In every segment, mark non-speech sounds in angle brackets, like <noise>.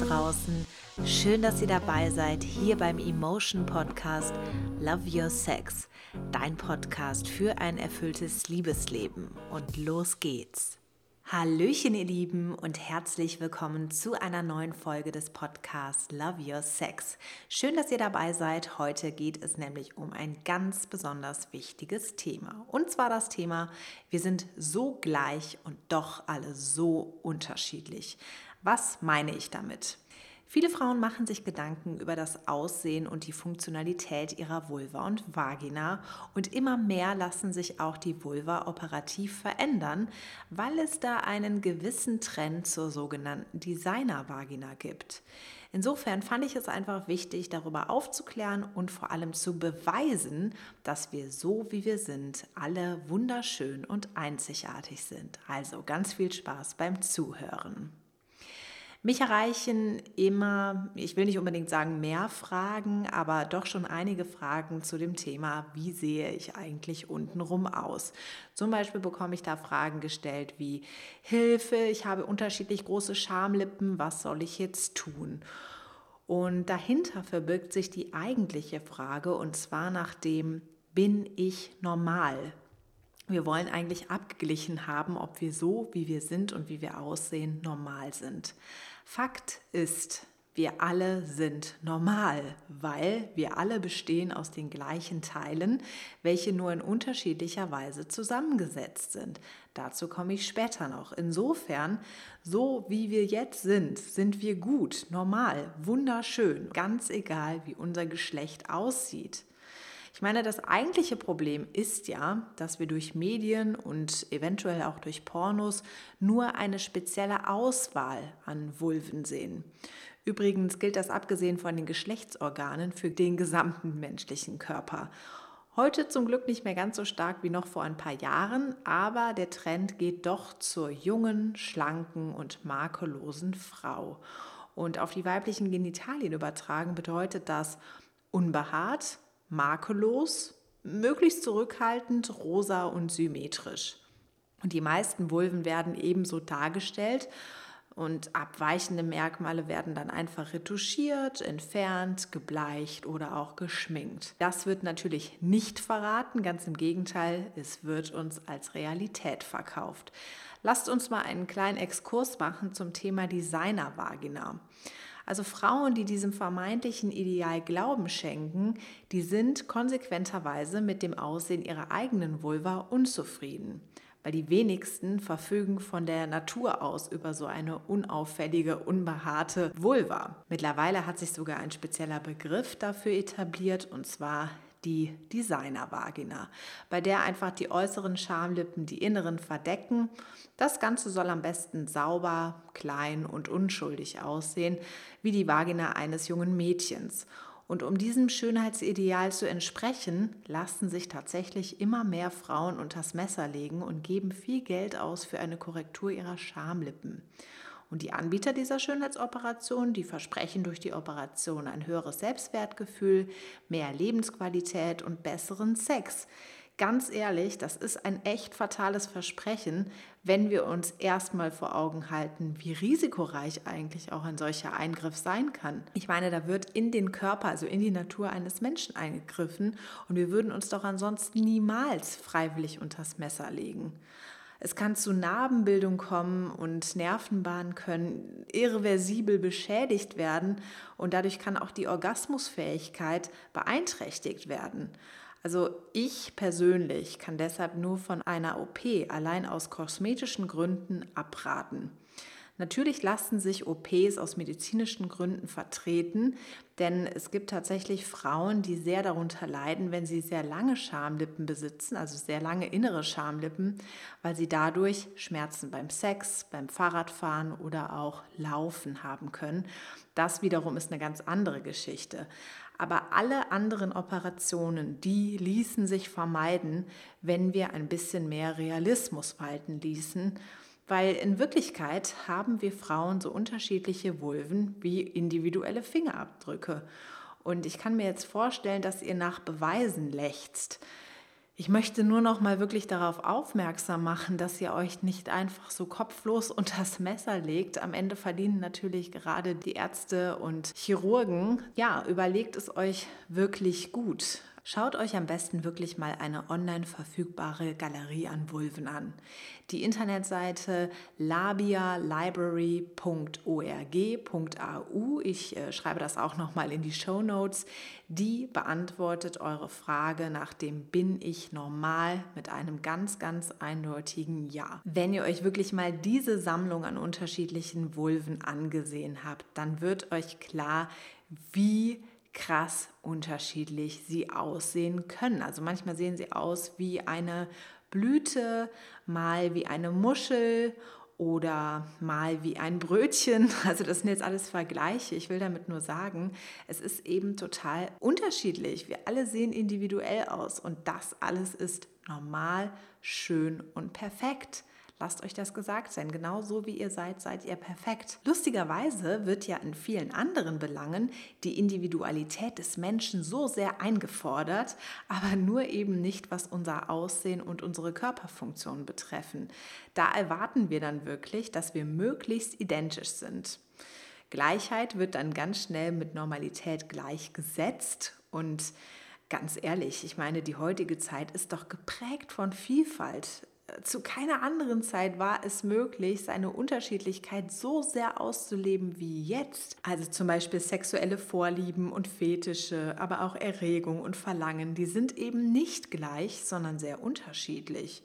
draußen. Schön, dass ihr dabei seid hier beim Emotion Podcast Love Your Sex, dein Podcast für ein erfülltes Liebesleben. Und los geht's. Hallöchen, ihr Lieben, und herzlich willkommen zu einer neuen Folge des Podcasts Love Your Sex. Schön, dass ihr dabei seid. Heute geht es nämlich um ein ganz besonders wichtiges Thema. Und zwar das Thema, wir sind so gleich und doch alle so unterschiedlich. Was meine ich damit? Viele Frauen machen sich Gedanken über das Aussehen und die Funktionalität ihrer Vulva und Vagina und immer mehr lassen sich auch die Vulva operativ verändern, weil es da einen gewissen Trend zur sogenannten Designer-Vagina gibt. Insofern fand ich es einfach wichtig, darüber aufzuklären und vor allem zu beweisen, dass wir so, wie wir sind, alle wunderschön und einzigartig sind. Also ganz viel Spaß beim Zuhören. Mich erreichen immer, ich will nicht unbedingt sagen mehr Fragen, aber doch schon einige Fragen zu dem Thema, wie sehe ich eigentlich untenrum aus. Zum Beispiel bekomme ich da Fragen gestellt wie Hilfe, ich habe unterschiedlich große Schamlippen, was soll ich jetzt tun? Und dahinter verbirgt sich die eigentliche Frage und zwar nach dem, bin ich normal? Wir wollen eigentlich abgeglichen haben, ob wir so, wie wir sind und wie wir aussehen, normal sind. Fakt ist, wir alle sind normal, weil wir alle bestehen aus den gleichen Teilen, welche nur in unterschiedlicher Weise zusammengesetzt sind. Dazu komme ich später noch. Insofern, so wie wir jetzt sind, sind wir gut, normal, wunderschön, ganz egal, wie unser Geschlecht aussieht. Ich meine, das eigentliche Problem ist ja, dass wir durch Medien und eventuell auch durch Pornos nur eine spezielle Auswahl an Vulven sehen. Übrigens gilt das abgesehen von den Geschlechtsorganen für den gesamten menschlichen Körper. Heute zum Glück nicht mehr ganz so stark wie noch vor ein paar Jahren, aber der Trend geht doch zur jungen, schlanken und makellosen Frau. Und auf die weiblichen Genitalien übertragen bedeutet das unbehaart, makellos, möglichst zurückhaltend, rosa und symmetrisch. Und die meisten Vulven werden ebenso dargestellt und abweichende Merkmale werden dann einfach retuschiert, entfernt, gebleicht oder auch geschminkt. Das wird natürlich nicht verraten, ganz im Gegenteil, es wird uns als Realität verkauft. Lasst uns mal einen kleinen Exkurs machen zum Thema Designer-Vagina. Also Frauen, die diesem vermeintlichen Ideal Glauben schenken, die sind konsequenterweise mit dem Aussehen ihrer eigenen Vulva unzufrieden, weil die wenigsten verfügen von der Natur aus über so eine unauffällige, unbehaarte Vulva. Mittlerweile hat sich sogar ein spezieller Begriff dafür etabliert, und zwar die Designer-Vagina, bei der einfach die äußeren Schamlippen die inneren verdecken. Das Ganze soll am besten sauber, klein und unschuldig aussehen, wie die Vagina eines jungen Mädchens. Und um diesem Schönheitsideal zu entsprechen, lassen sich tatsächlich immer mehr Frauen unters Messer legen und geben viel Geld aus für eine Korrektur ihrer Schamlippen. Und die Anbieter dieser Schönheitsoperation, die versprechen durch die Operation ein höheres Selbstwertgefühl, mehr Lebensqualität und besseren Sex. Ganz ehrlich, das ist ein echt fatales Versprechen, wenn wir uns erstmal vor Augen halten, wie risikoreich eigentlich auch ein solcher Eingriff sein kann. Ich meine, da wird in den Körper, also in die Natur eines Menschen eingegriffen und wir würden uns doch ansonsten niemals freiwillig unters Messer legen. Es kann zu Narbenbildung kommen und Nervenbahnen können irreversibel beschädigt werden und dadurch kann auch die Orgasmusfähigkeit beeinträchtigt werden. Also ich persönlich kann deshalb nur von einer OP allein aus kosmetischen Gründen abraten. Natürlich lassen sich OPs aus medizinischen Gründen vertreten, denn es gibt tatsächlich Frauen, die sehr darunter leiden, wenn sie sehr lange Schamlippen besitzen, also sehr lange innere Schamlippen, weil sie dadurch Schmerzen beim Sex, beim Fahrradfahren oder auch Laufen haben können. Das wiederum ist eine ganz andere Geschichte. Aber alle anderen Operationen, die ließen sich vermeiden, wenn wir ein bisschen mehr Realismus walten ließen weil in Wirklichkeit haben wir Frauen so unterschiedliche Vulven wie individuelle Fingerabdrücke. Und ich kann mir jetzt vorstellen, dass ihr nach Beweisen lechzt. Ich möchte nur noch mal wirklich darauf aufmerksam machen, dass ihr euch nicht einfach so kopflos <laughs> unter das Messer legt. Am Ende verdienen natürlich gerade die Ärzte und Chirurgen. Ja, überlegt es euch wirklich gut. Schaut euch am besten wirklich mal eine online verfügbare Galerie an Vulven an. Die Internetseite labialibrary.org.au, ich äh, schreibe das auch nochmal in die Show Notes, die beantwortet eure Frage nach dem Bin ich normal mit einem ganz, ganz eindeutigen Ja. Wenn ihr euch wirklich mal diese Sammlung an unterschiedlichen Vulven angesehen habt, dann wird euch klar, wie krass unterschiedlich sie aussehen können. Also manchmal sehen sie aus wie eine Blüte, mal wie eine Muschel oder mal wie ein Brötchen. <laughs> Also das sind jetzt alles Vergleiche. Ich will damit nur sagen, es ist eben total unterschiedlich. Wir alle sehen individuell aus und das alles ist normal, schön und perfekt. Lasst euch das gesagt sein. Genauso wie ihr seid, seid ihr perfekt. Lustigerweise wird ja in vielen anderen Belangen die Individualität des Menschen so sehr eingefordert, aber nur eben nicht, was unser Aussehen und unsere Körperfunktion betreffen. Da erwarten wir dann wirklich, dass wir möglichst identisch sind. Gleichheit wird dann ganz schnell mit Normalität gleichgesetzt und Ganz ehrlich, ich meine, die heutige Zeit ist doch geprägt von Vielfalt zu keiner anderen Zeit war es möglich, seine Unterschiedlichkeit so sehr auszuleben wie jetzt. Also zum Beispiel sexuelle Vorlieben und Fetische, aber auch Erregung und Verlangen, die sind eben nicht gleich, sondern sehr unterschiedlich.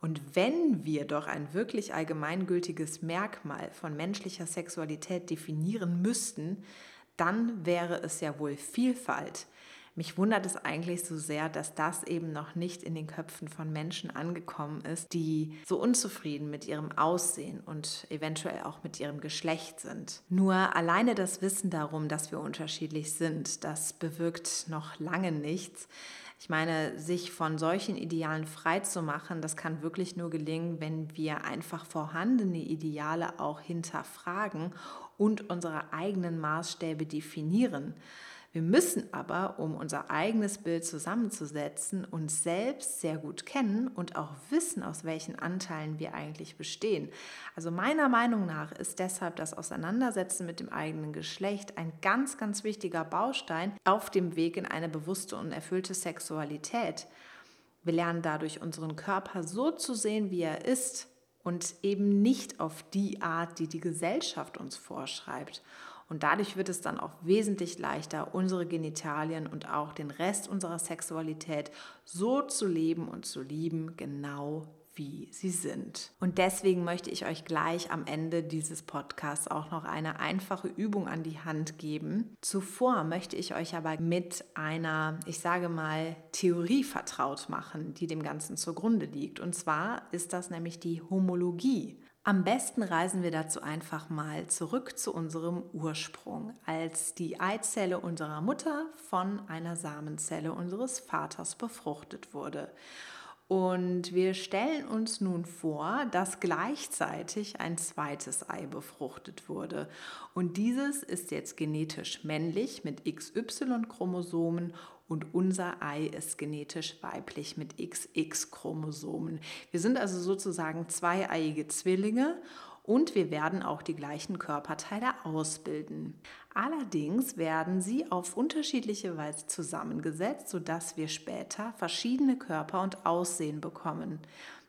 Und wenn wir doch ein wirklich allgemeingültiges Merkmal von menschlicher Sexualität definieren müssten, dann wäre es ja wohl Vielfalt. Mich wundert es eigentlich so sehr, dass das eben noch nicht in den Köpfen von Menschen angekommen ist, die so unzufrieden mit ihrem Aussehen und eventuell auch mit ihrem Geschlecht sind. Nur alleine das Wissen darum, dass wir unterschiedlich sind, das bewirkt noch lange nichts. Ich meine, sich von solchen Idealen frei zu machen, das kann wirklich nur gelingen, wenn wir einfach vorhandene Ideale auch hinterfragen und unsere eigenen Maßstäbe definieren. Wir müssen aber, um unser eigenes Bild zusammenzusetzen, uns selbst sehr gut kennen und auch wissen, aus welchen Anteilen wir eigentlich bestehen. Also meiner Meinung nach ist deshalb das Auseinandersetzen mit dem eigenen Geschlecht ein ganz, ganz wichtiger Baustein auf dem Weg in eine bewusste und erfüllte Sexualität. Wir lernen dadurch unseren Körper so zu sehen, wie er ist und eben nicht auf die Art, die die Gesellschaft uns vorschreibt. Und dadurch wird es dann auch wesentlich leichter, unsere Genitalien und auch den Rest unserer Sexualität so zu leben und zu lieben, genau wie sie sind. Und deswegen möchte ich euch gleich am Ende dieses Podcasts auch noch eine einfache Übung an die Hand geben. Zuvor möchte ich euch aber mit einer, ich sage mal, Theorie vertraut machen, die dem Ganzen zugrunde liegt. Und zwar ist das nämlich die Homologie. Am besten reisen wir dazu einfach mal zurück zu unserem Ursprung, als die Eizelle unserer Mutter von einer Samenzelle unseres Vaters befruchtet wurde. Und wir stellen uns nun vor, dass gleichzeitig ein zweites Ei befruchtet wurde. Und dieses ist jetzt genetisch männlich mit XY-Chromosomen und unser Ei ist genetisch weiblich mit XX-Chromosomen. Wir sind also sozusagen zweieiige Zwillinge und wir werden auch die gleichen Körperteile ausbilden. Allerdings werden sie auf unterschiedliche Weise zusammengesetzt, sodass wir später verschiedene Körper und Aussehen bekommen.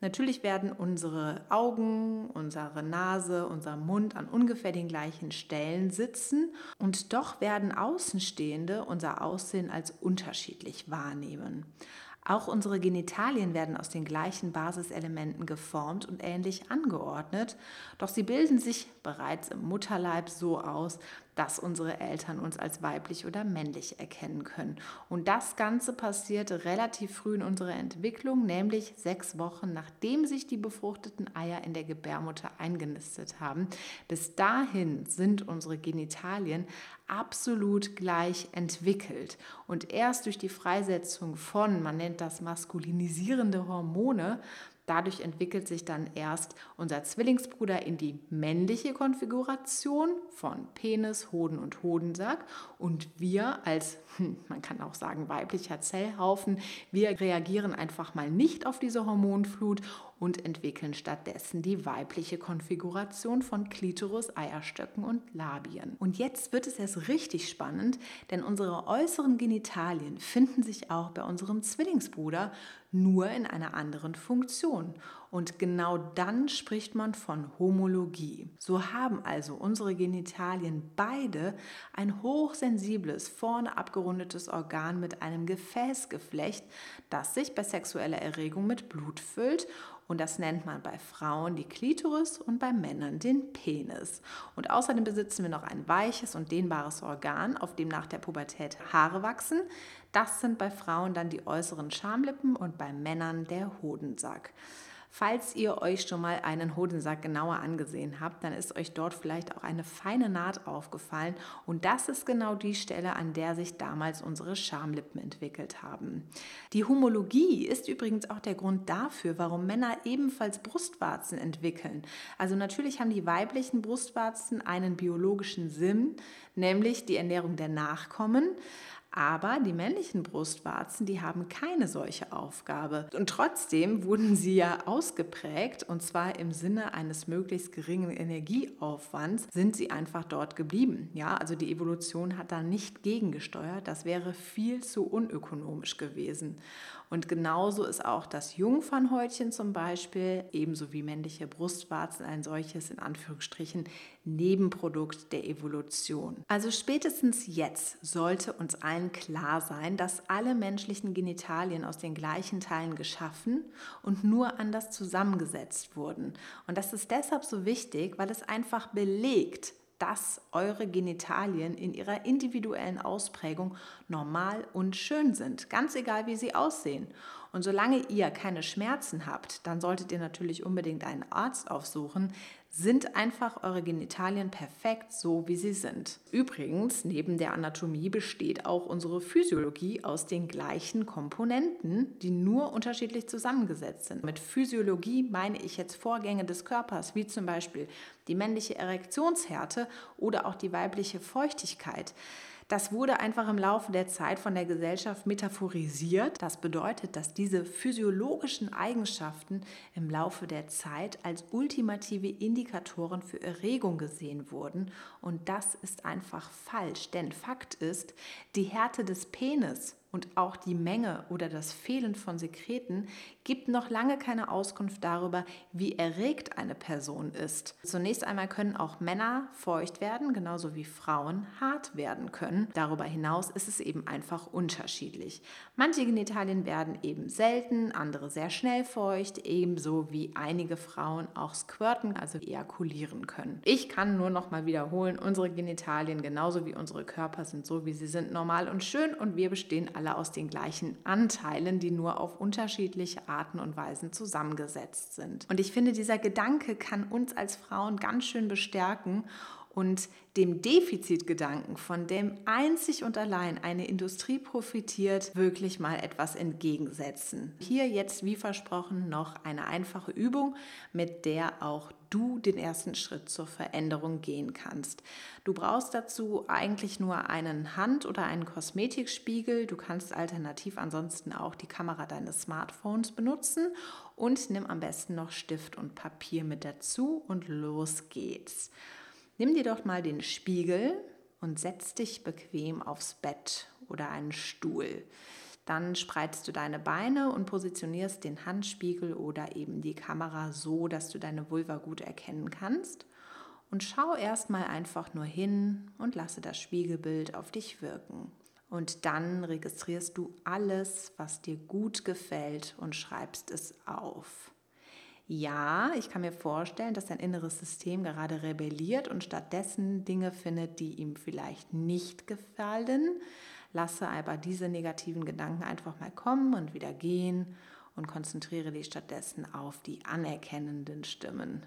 Natürlich werden unsere Augen, unsere Nase, unser Mund an ungefähr den gleichen Stellen sitzen und doch werden Außenstehende unser Aussehen als unterschiedlich wahrnehmen. Auch unsere Genitalien werden aus den gleichen Basiselementen geformt und ähnlich angeordnet, doch sie bilden sich bereits im Mutterleib so aus, dass unsere Eltern uns als weiblich oder männlich erkennen können. Und das Ganze passiert relativ früh in unserer Entwicklung, nämlich sechs Wochen nachdem sich die befruchteten Eier in der Gebärmutter eingenistet haben. Bis dahin sind unsere Genitalien absolut gleich entwickelt. Und erst durch die Freisetzung von, man nennt das maskulinisierende Hormone, Dadurch entwickelt sich dann erst unser Zwillingsbruder in die männliche Konfiguration von Penis, Hoden und Hodensack. Und wir als, hm, man kann auch sagen, weiblicher Zellhaufen, wir reagieren einfach mal nicht auf diese Hormonflut und entwickeln stattdessen die weibliche Konfiguration von Klitoris, Eierstöcken und Labien. Und jetzt wird es erst richtig spannend, denn unsere äußeren Genitalien finden sich auch bei unserem Zwillingsbruder nur in einer anderen Funktion. Und genau dann spricht man von Homologie. So haben also unsere Genitalien beide ein hochsensibles, vorne abgerundetes Organ mit einem Gefäßgeflecht, das sich bei sexueller Erregung mit Blut füllt und das nennt man bei Frauen die Klitoris und bei Männern den Penis. Und außerdem besitzen wir noch ein weiches und dehnbares Organ, auf dem nach der Pubertät Haare wachsen. Das sind bei Frauen dann die äußeren Schamlippen und bei Männern der Hodensack. Falls ihr euch schon mal einen Hodensack genauer angesehen habt, dann ist euch dort vielleicht auch eine feine Naht aufgefallen und das ist genau die Stelle, an der sich damals unsere Schamlippen entwickelt haben. Die Homologie ist übrigens auch der Grund dafür, warum Männer ebenfalls Brustwarzen entwickeln. Also natürlich haben die weiblichen Brustwarzen einen biologischen Sinn, nämlich die Ernährung der Nachkommen. Aber die männlichen Brustwarzen, die haben keine solche Aufgabe. Und trotzdem wurden sie ja ausgeprägt, und zwar im Sinne eines möglichst geringen Energieaufwands, sind sie einfach dort geblieben. Ja, also die Evolution hat da nicht gegengesteuert. Das wäre viel zu unökonomisch gewesen. Und genauso ist auch das Jungfernhäutchen zum Beispiel, ebenso wie männliche Brustwarzen, ein solches in Anführungsstrichen Nebenprodukt der Evolution. Also spätestens jetzt sollte uns allen klar sein, dass alle menschlichen Genitalien aus den gleichen Teilen geschaffen und nur anders zusammengesetzt wurden. Und das ist deshalb so wichtig, weil es einfach belegt, dass eure Genitalien in ihrer individuellen Ausprägung normal und schön sind, ganz egal wie sie aussehen. Und solange ihr keine Schmerzen habt, dann solltet ihr natürlich unbedingt einen Arzt aufsuchen, sind einfach eure Genitalien perfekt so, wie sie sind. Übrigens, neben der Anatomie besteht auch unsere Physiologie aus den gleichen Komponenten, die nur unterschiedlich zusammengesetzt sind. Mit Physiologie meine ich jetzt Vorgänge des Körpers, wie zum Beispiel die männliche Erektionshärte oder auch die weibliche Feuchtigkeit. Das wurde einfach im Laufe der Zeit von der Gesellschaft metaphorisiert. Das bedeutet, dass diese physiologischen Eigenschaften im Laufe der Zeit als ultimative Indikatoren für Erregung gesehen wurden. Und das ist einfach falsch, denn Fakt ist, die Härte des Penis und auch die Menge oder das Fehlen von Sekreten gibt noch lange keine Auskunft darüber, wie erregt eine Person ist. Zunächst einmal können auch Männer feucht werden, genauso wie Frauen hart werden können. Darüber hinaus ist es eben einfach unterschiedlich. Manche Genitalien werden eben selten, andere sehr schnell feucht, ebenso wie einige Frauen auch squirten, also ejakulieren können. Ich kann nur noch mal wiederholen, unsere Genitalien genauso wie unsere Körper sind so, wie sie sind, normal und schön und wir bestehen alle aus den gleichen Anteilen, die nur auf unterschiedliche Arten und Weisen zusammengesetzt sind. Und ich finde, dieser Gedanke kann uns als Frauen ganz schön bestärken und dem Defizitgedanken, von dem einzig und allein eine Industrie profitiert, wirklich mal etwas entgegensetzen. Hier jetzt, wie versprochen, noch eine einfache Übung, mit der auch du den ersten Schritt zur Veränderung gehen kannst. Du brauchst dazu eigentlich nur einen Hand- oder einen Kosmetikspiegel. Du kannst alternativ ansonsten auch die Kamera deines Smartphones benutzen und nimm am besten noch Stift und Papier mit dazu und los geht's. Nimm dir doch mal den Spiegel und setz dich bequem aufs Bett oder einen Stuhl. Dann spreizst du deine Beine und positionierst den Handspiegel oder eben die Kamera so, dass du deine Vulva gut erkennen kannst. Und schau erstmal einfach nur hin und lasse das Spiegelbild auf dich wirken. Und dann registrierst du alles, was dir gut gefällt und schreibst es auf. Ja, ich kann mir vorstellen, dass dein inneres System gerade rebelliert und stattdessen Dinge findet, die ihm vielleicht nicht gefallen. Lasse aber diese negativen Gedanken einfach mal kommen und wieder gehen und konzentriere dich stattdessen auf die anerkennenden Stimmen.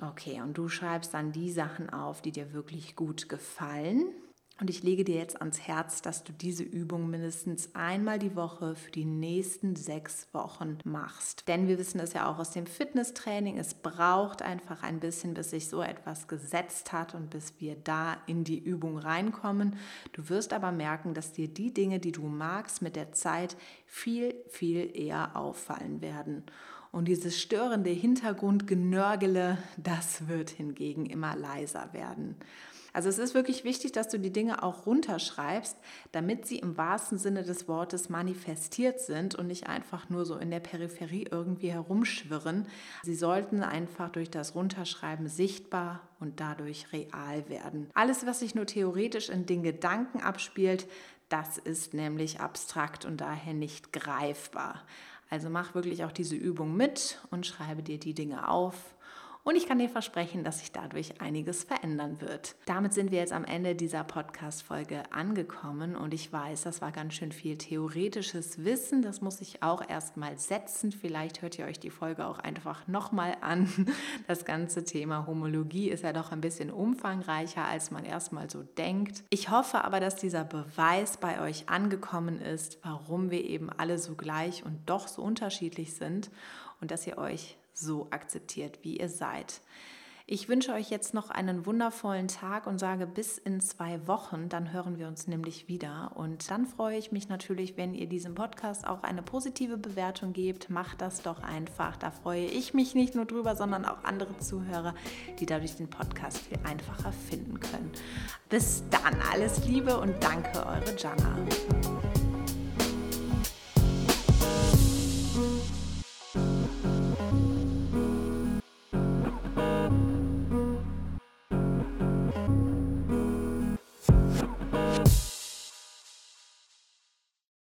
Okay, und du schreibst dann die Sachen auf, die dir wirklich gut gefallen. Und ich lege dir jetzt ans Herz, dass du diese Übung mindestens einmal die Woche für die nächsten sechs Wochen machst. Denn wir wissen es ja auch aus dem Fitnesstraining, es braucht einfach ein bisschen, bis sich so etwas gesetzt hat und bis wir da in die Übung reinkommen. Du wirst aber merken, dass dir die Dinge, die du magst, mit der Zeit viel, viel eher auffallen werden. Und dieses störende Hintergrundgenörgele, das wird hingegen immer leiser werden. Also es ist wirklich wichtig, dass du die Dinge auch runterschreibst, damit sie im wahrsten Sinne des Wortes manifestiert sind und nicht einfach nur so in der Peripherie irgendwie herumschwirren. Sie sollten einfach durch das Runterschreiben sichtbar und dadurch real werden. Alles, was sich nur theoretisch in den Gedanken abspielt, das ist nämlich abstrakt und daher nicht greifbar. Also mach wirklich auch diese Übung mit und schreibe dir die Dinge auf und ich kann dir versprechen, dass sich dadurch einiges verändern wird. Damit sind wir jetzt am Ende dieser Podcast-Folge angekommen und ich weiß, das war ganz schön viel theoretisches Wissen. Das muss ich auch erstmal setzen. Vielleicht hört ihr euch die Folge auch einfach nochmal an. Das ganze Thema Homologie ist ja doch ein bisschen umfangreicher, als man erstmal so denkt. Ich hoffe aber, dass dieser Beweis bei euch angekommen ist, warum wir eben alle so gleich und doch so unterschiedlich sind und dass ihr euch so akzeptiert, wie ihr seid. Ich wünsche euch jetzt noch einen wundervollen Tag und sage bis in zwei Wochen, dann hören wir uns nämlich wieder. Und dann freue ich mich natürlich, wenn ihr diesem Podcast auch eine positive Bewertung gebt. Macht das doch einfach. Da freue ich mich nicht nur drüber, sondern auch andere Zuhörer, die dadurch den Podcast viel einfacher finden können. Bis dann, alles Liebe und danke, eure Jana.